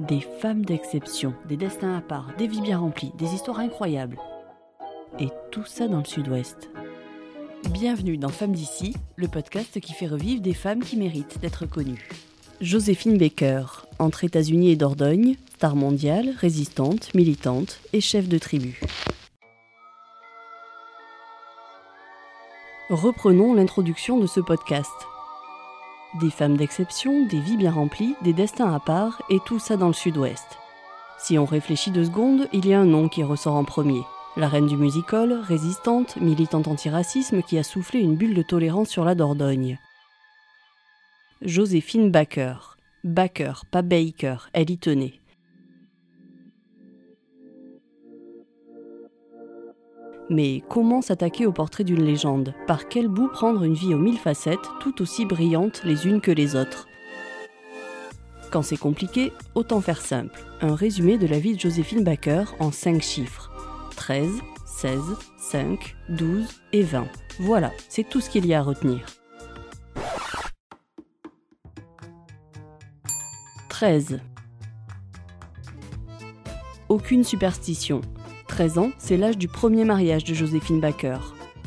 Des femmes d'exception, des destins à part, des vies bien remplies, des histoires incroyables. Et tout ça dans le sud-ouest. Bienvenue dans Femmes d'ici, le podcast qui fait revivre des femmes qui méritent d'être connues. Joséphine Baker, entre États-Unis et Dordogne, star mondiale, résistante, militante et chef de tribu. Reprenons l'introduction de ce podcast. Des femmes d'exception, des vies bien remplies, des destins à part, et tout ça dans le sud-ouest. Si on réfléchit deux secondes, il y a un nom qui ressort en premier. La reine du musical, résistante, militante antiracisme qui a soufflé une bulle de tolérance sur la Dordogne. Joséphine Baker. Baker, pas Baker, elle y tenait. Mais comment s'attaquer au portrait d'une légende? Par quel bout prendre une vie aux mille facettes, tout aussi brillantes les unes que les autres? Quand c'est compliqué, autant faire simple. Un résumé de la vie de Joséphine Baker en 5 chiffres. 13, 16, 5, 12 et 20. Voilà, c'est tout ce qu'il y a à retenir. 13. Aucune superstition, 13 ans, c'est l'âge du premier mariage de Joséphine Baker.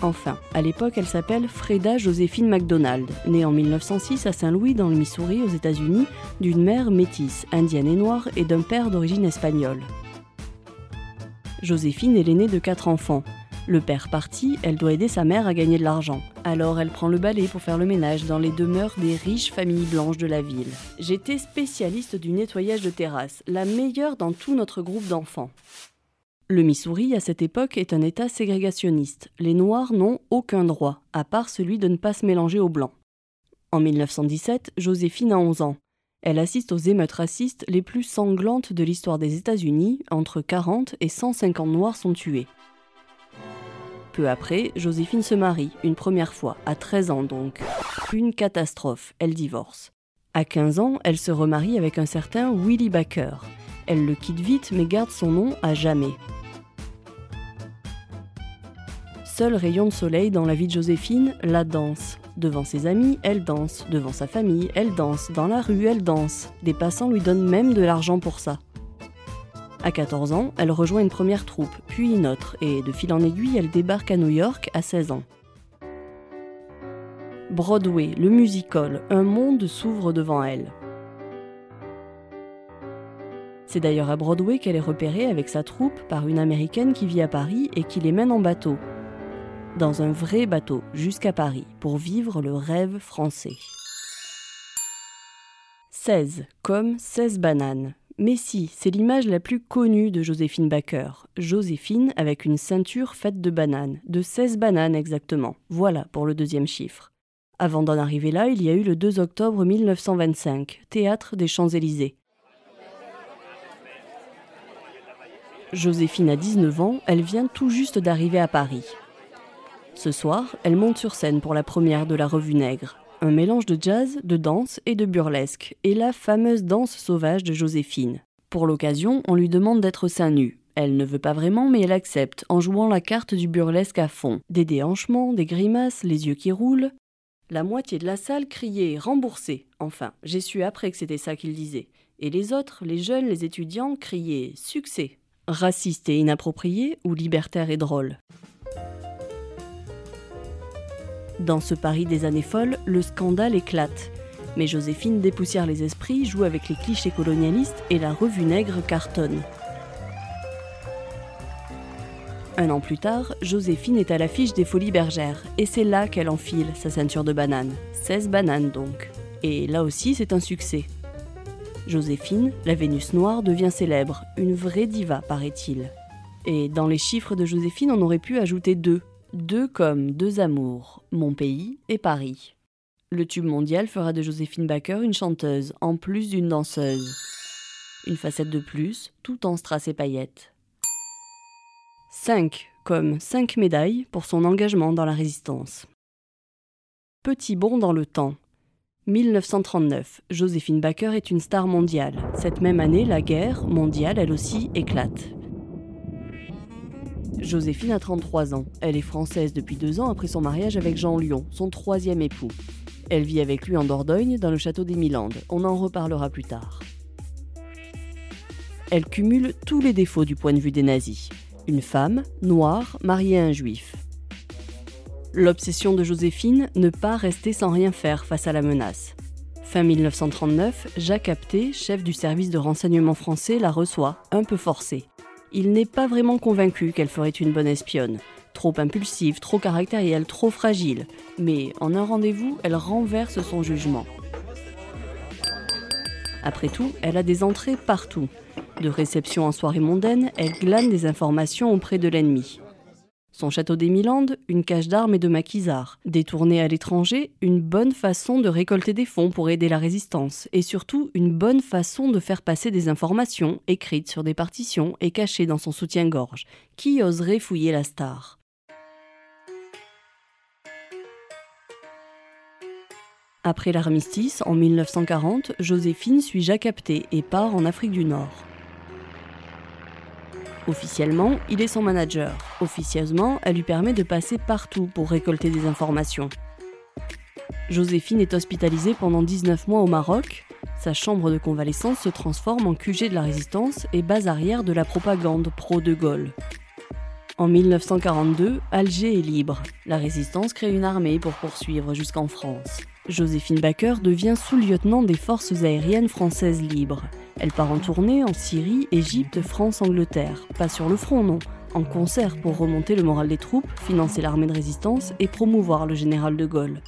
Enfin, à l'époque, elle s'appelle Freda Joséphine MacDonald, née en 1906 à Saint-Louis dans le Missouri aux États-Unis, d'une mère métisse, indienne et noire, et d'un père d'origine espagnole. Joséphine est l'aînée de quatre enfants. Le père parti, elle doit aider sa mère à gagner de l'argent. Alors elle prend le balai pour faire le ménage dans les demeures des riches familles blanches de la ville. J'étais spécialiste du nettoyage de terrasse, la meilleure dans tout notre groupe d'enfants. Le Missouri, à cette époque, est un État ségrégationniste. Les Noirs n'ont aucun droit, à part celui de ne pas se mélanger aux Blancs. En 1917, Joséphine a 11 ans. Elle assiste aux émeutes racistes les plus sanglantes de l'histoire des États-Unis. Entre 40 et 150 Noirs sont tués. Peu après, Joséphine se marie, une première fois, à 13 ans donc. Une catastrophe, elle divorce. À 15 ans, elle se remarie avec un certain Willie Baker. Elle le quitte vite mais garde son nom à jamais. Seul rayon de soleil dans la vie de Joséphine, la danse. Devant ses amis, elle danse. Devant sa famille, elle danse. Dans la rue, elle danse. Des passants lui donnent même de l'argent pour ça. À 14 ans, elle rejoint une première troupe, puis une autre, et de fil en aiguille, elle débarque à New York à 16 ans. Broadway, le musical, un monde s'ouvre devant elle. C'est d'ailleurs à Broadway qu'elle est repérée avec sa troupe par une américaine qui vit à Paris et qui les mène en bateau, dans un vrai bateau jusqu'à Paris pour vivre le rêve français. 16, comme 16 bananes. Mais si, c'est l'image la plus connue de Joséphine Baker. Joséphine avec une ceinture faite de bananes, de 16 bananes exactement. Voilà pour le deuxième chiffre. Avant d'en arriver là, il y a eu le 2 octobre 1925, théâtre des Champs-Élysées. Joséphine a 19 ans, elle vient tout juste d'arriver à Paris. Ce soir, elle monte sur scène pour la première de la Revue Nègre. Un mélange de jazz, de danse et de burlesque, et la fameuse danse sauvage de Joséphine. Pour l'occasion, on lui demande d'être seins nus. Elle ne veut pas vraiment, mais elle accepte, en jouant la carte du burlesque à fond. Des déhanchements, des grimaces, les yeux qui roulent. La moitié de la salle criait remboursé. Enfin, j'ai su après que c'était ça qu'il disait. Et les autres, les jeunes, les étudiants, criaient succès. Raciste et inapproprié ou libertaire et drôle? Dans ce Paris des années folles, le scandale éclate. Mais Joséphine dépoussière les esprits, joue avec les clichés colonialistes et la revue nègre cartonne. Un an plus tard, Joséphine est à l'affiche des Folies Bergères, et c'est là qu'elle enfile sa ceinture de banane. 16 bananes donc. Et là aussi, c'est un succès. Joséphine, la Vénus noire, devient célèbre, une vraie diva, paraît-il. Et dans les chiffres de Joséphine, on aurait pu ajouter deux, deux comme deux amours, mon pays et Paris. Le tube mondial fera de Joséphine Baker une chanteuse, en plus d'une danseuse. Une facette de plus, tout en strass et paillettes. 5 comme 5 médailles pour son engagement dans la résistance. Petit bond dans le temps. 1939, Joséphine Baker est une star mondiale. Cette même année, la guerre mondiale, elle aussi, éclate. Joséphine a 33 ans. Elle est française depuis deux ans après son mariage avec Jean Lyon, son troisième époux. Elle vit avec lui en Dordogne, dans le château des Milandes. On en reparlera plus tard. Elle cumule tous les défauts du point de vue des nazis. Une femme, noire, mariée à un juif. L'obsession de Joséphine, ne pas rester sans rien faire face à la menace. Fin 1939, Jacques Apté, chef du service de renseignement français, la reçoit, un peu forcée. Il n'est pas vraiment convaincu qu'elle ferait une bonne espionne. Trop impulsive, trop caractérielle, trop fragile. Mais en un rendez-vous, elle renverse son jugement. Après tout, elle a des entrées partout. De réception en soirée mondaine, elle glane des informations auprès de l'ennemi. Son château des Milandes, une cage d'armes et de maquisards. Détourné à l'étranger, une bonne façon de récolter des fonds pour aider la résistance. Et surtout, une bonne façon de faire passer des informations écrites sur des partitions et cachées dans son soutien-gorge. Qui oserait fouiller la star? Après l'armistice, en 1940, Joséphine suit Jacques Apté et part en Afrique du Nord. Officiellement, il est son manager. Officieusement, elle lui permet de passer partout pour récolter des informations. Joséphine est hospitalisée pendant 19 mois au Maroc. Sa chambre de convalescence se transforme en QG de la résistance et base arrière de la propagande pro-De Gaulle. En 1942, Alger est libre. La résistance crée une armée pour poursuivre jusqu'en France. Joséphine Baker devient sous-lieutenant des forces aériennes françaises libres. Elle part en tournée en Syrie, Égypte, France, Angleterre. Pas sur le front, non. En concert pour remonter le moral des troupes, financer l'armée de résistance et promouvoir le général de Gaulle.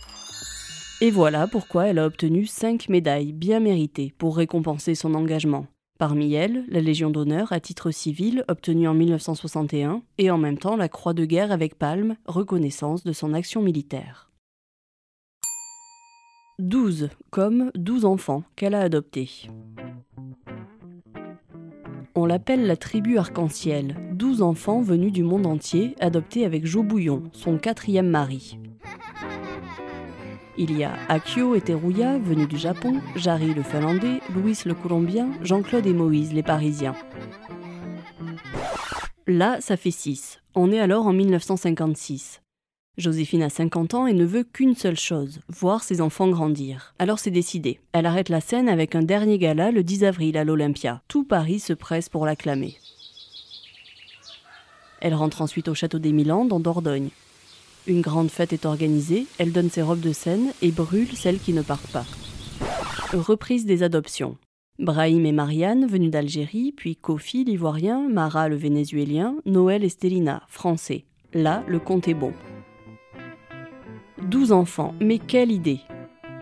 Et voilà pourquoi elle a obtenu cinq médailles bien méritées pour récompenser son engagement. Parmi elles, la Légion d'honneur à titre civil obtenue en 1961 et en même temps la Croix de guerre avec palme, reconnaissance de son action militaire. 12, comme 12 enfants qu'elle a adoptés. On l'appelle la tribu arc-en-ciel, 12 enfants venus du monde entier, adoptés avec Jo Bouillon, son quatrième mari. Il y a Akio et Teruya, venus du Japon, Jarry le Finlandais, Louis le Colombien, Jean-Claude et Moïse les Parisiens. Là, ça fait 6. On est alors en 1956. Joséphine a 50 ans et ne veut qu'une seule chose, voir ses enfants grandir. Alors c'est décidé. Elle arrête la scène avec un dernier gala le 10 avril à l'Olympia. Tout Paris se presse pour l'acclamer. Elle rentre ensuite au château des Milandes en Dordogne. Une grande fête est organisée, elle donne ses robes de scène et brûle celles qui ne partent pas. Reprise des adoptions. Brahim et Marianne, venus d'Algérie, puis Kofi, l'ivoirien, Mara, le vénézuélien, Noël et Stélina, français. Là, le compte est bon. 12 enfants, mais quelle idée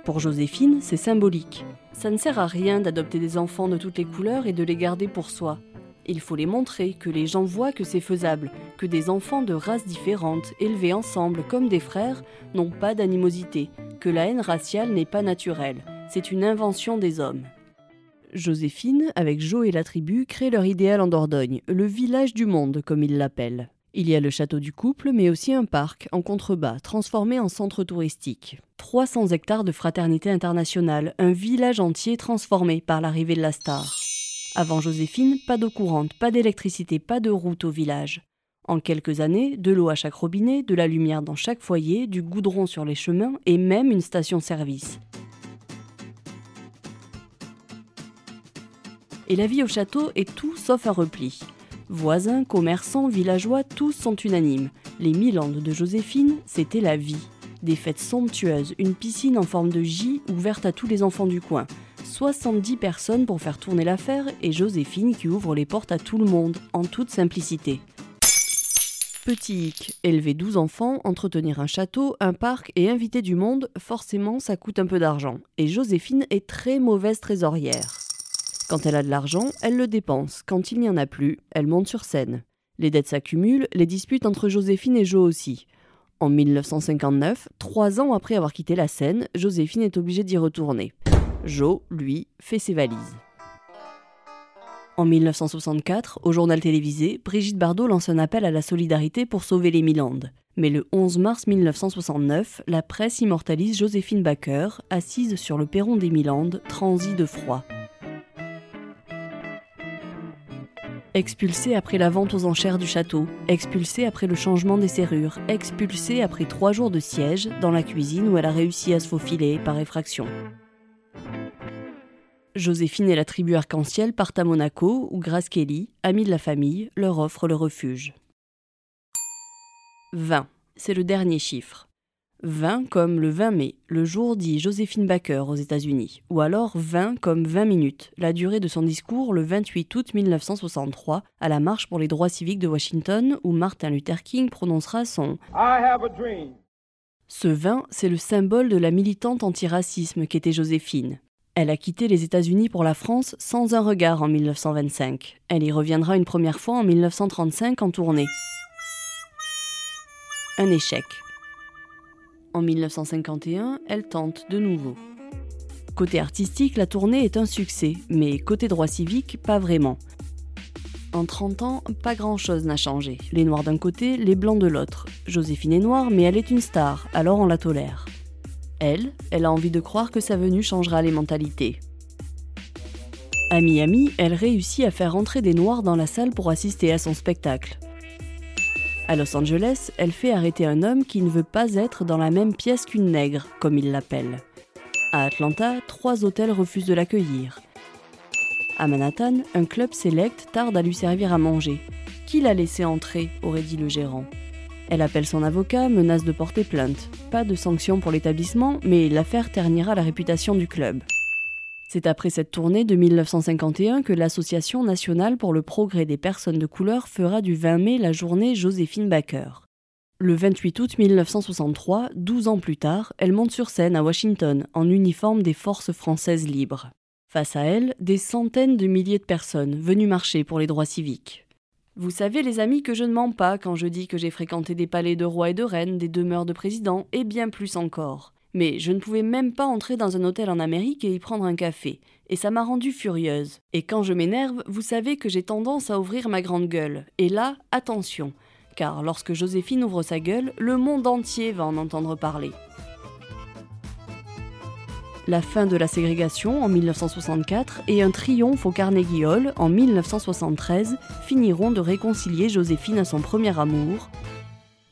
Pour Joséphine, c'est symbolique. Ça ne sert à rien d'adopter des enfants de toutes les couleurs et de les garder pour soi. Il faut les montrer, que les gens voient que c'est faisable, que des enfants de races différentes, élevés ensemble comme des frères, n'ont pas d'animosité, que la haine raciale n'est pas naturelle, c'est une invention des hommes. Joséphine, avec Jo et la tribu, crée leur idéal en Dordogne, le village du monde comme ils l'appellent. Il y a le château du couple, mais aussi un parc en contrebas, transformé en centre touristique. 300 hectares de fraternité internationale, un village entier transformé par l'arrivée de la star. Avant Joséphine, pas d'eau courante, pas d'électricité, pas de route au village. En quelques années, de l'eau à chaque robinet, de la lumière dans chaque foyer, du goudron sur les chemins et même une station-service. Et la vie au château est tout sauf un repli. Voisins, commerçants, villageois, tous sont unanimes. Les Milandes de Joséphine, c'était la vie. Des fêtes somptueuses, une piscine en forme de J ouverte à tous les enfants du coin. 70 personnes pour faire tourner l'affaire et Joséphine qui ouvre les portes à tout le monde, en toute simplicité. Petit hic, élever 12 enfants, entretenir un château, un parc et inviter du monde, forcément ça coûte un peu d'argent. Et Joséphine est très mauvaise trésorière. Quand elle a de l'argent, elle le dépense. Quand il n'y en a plus, elle monte sur scène. Les dettes s'accumulent, les disputes entre Joséphine et Jo aussi. En 1959, trois ans après avoir quitté la scène, Joséphine est obligée d'y retourner. Jo, lui, fait ses valises. En 1964, au journal télévisé, Brigitte Bardot lance un appel à la solidarité pour sauver les Milandes. Mais le 11 mars 1969, la presse immortalise Joséphine Baker, assise sur le perron des Milandes, transie de froid. Expulsée après la vente aux enchères du château, expulsée après le changement des serrures, expulsée après trois jours de siège dans la cuisine où elle a réussi à se faufiler par effraction. Joséphine et la tribu arc-en-ciel partent à Monaco où Grace Kelly, amie de la famille, leur offre le refuge. 20. C'est le dernier chiffre. 20 comme le 20 mai, le jour dit Joséphine Baker aux États-Unis, ou alors 20 comme 20 minutes, la durée de son discours le 28 août 1963 à la marche pour les droits civiques de Washington où Martin Luther King prononcera son I have a dream. Ce 20, c'est le symbole de la militante antiracisme qu'était Joséphine. Elle a quitté les États-Unis pour la France sans un regard en 1925. Elle y reviendra une première fois en 1935 en tournée. Un échec. En 1951, elle tente de nouveau. Côté artistique, la tournée est un succès, mais côté droit civique, pas vraiment. En 30 ans, pas grand-chose n'a changé. Les noirs d'un côté, les blancs de l'autre. Joséphine est noire, mais elle est une star, alors on la tolère. Elle, elle a envie de croire que sa venue changera les mentalités. À Miami, elle réussit à faire entrer des noirs dans la salle pour assister à son spectacle. À Los Angeles, elle fait arrêter un homme qui ne veut pas être dans la même pièce qu'une nègre, comme il l'appelle. À Atlanta, trois hôtels refusent de l'accueillir. À Manhattan, un club select tarde à lui servir à manger. Qui l'a laissé entrer aurait dit le gérant. Elle appelle son avocat, menace de porter plainte. Pas de sanction pour l'établissement, mais l'affaire ternira la réputation du club. C'est après cette tournée de 1951 que l'Association nationale pour le progrès des personnes de couleur fera du 20 mai la journée Joséphine Baker. Le 28 août 1963, 12 ans plus tard, elle monte sur scène à Washington en uniforme des forces françaises libres. Face à elle, des centaines de milliers de personnes venues marcher pour les droits civiques. Vous savez, les amis, que je ne mens pas quand je dis que j'ai fréquenté des palais de rois et de reines, des demeures de présidents et bien plus encore. Mais je ne pouvais même pas entrer dans un hôtel en Amérique et y prendre un café, et ça m'a rendue furieuse. Et quand je m'énerve, vous savez que j'ai tendance à ouvrir ma grande gueule. Et là, attention, car lorsque Joséphine ouvre sa gueule, le monde entier va en entendre parler. La fin de la ségrégation en 1964 et un triomphe au Carnegie Hall en 1973 finiront de réconcilier Joséphine à son premier amour,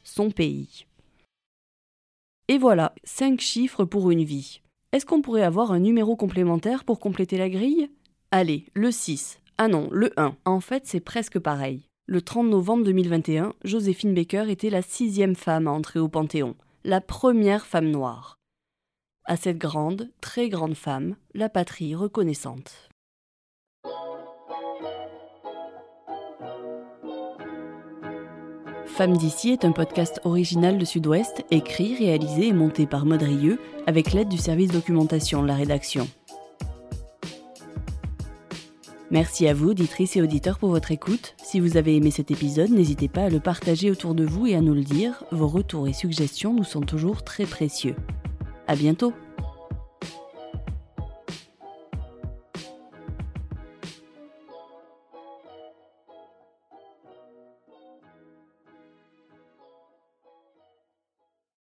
son pays. Et voilà, 5 chiffres pour une vie. Est-ce qu'on pourrait avoir un numéro complémentaire pour compléter la grille? Allez, le 6. Ah non, le 1. En fait, c'est presque pareil. Le 30 novembre 2021, Joséphine Baker était la sixième femme à entrer au Panthéon, la première femme noire. À cette grande, très grande femme, la patrie reconnaissante. Femme d'ici est un podcast original de Sud-Ouest, écrit, réalisé et monté par Maud avec l'aide du service documentation la rédaction. Merci à vous, auditrices et auditeurs, pour votre écoute. Si vous avez aimé cet épisode, n'hésitez pas à le partager autour de vous et à nous le dire. Vos retours et suggestions nous sont toujours très précieux. À bientôt!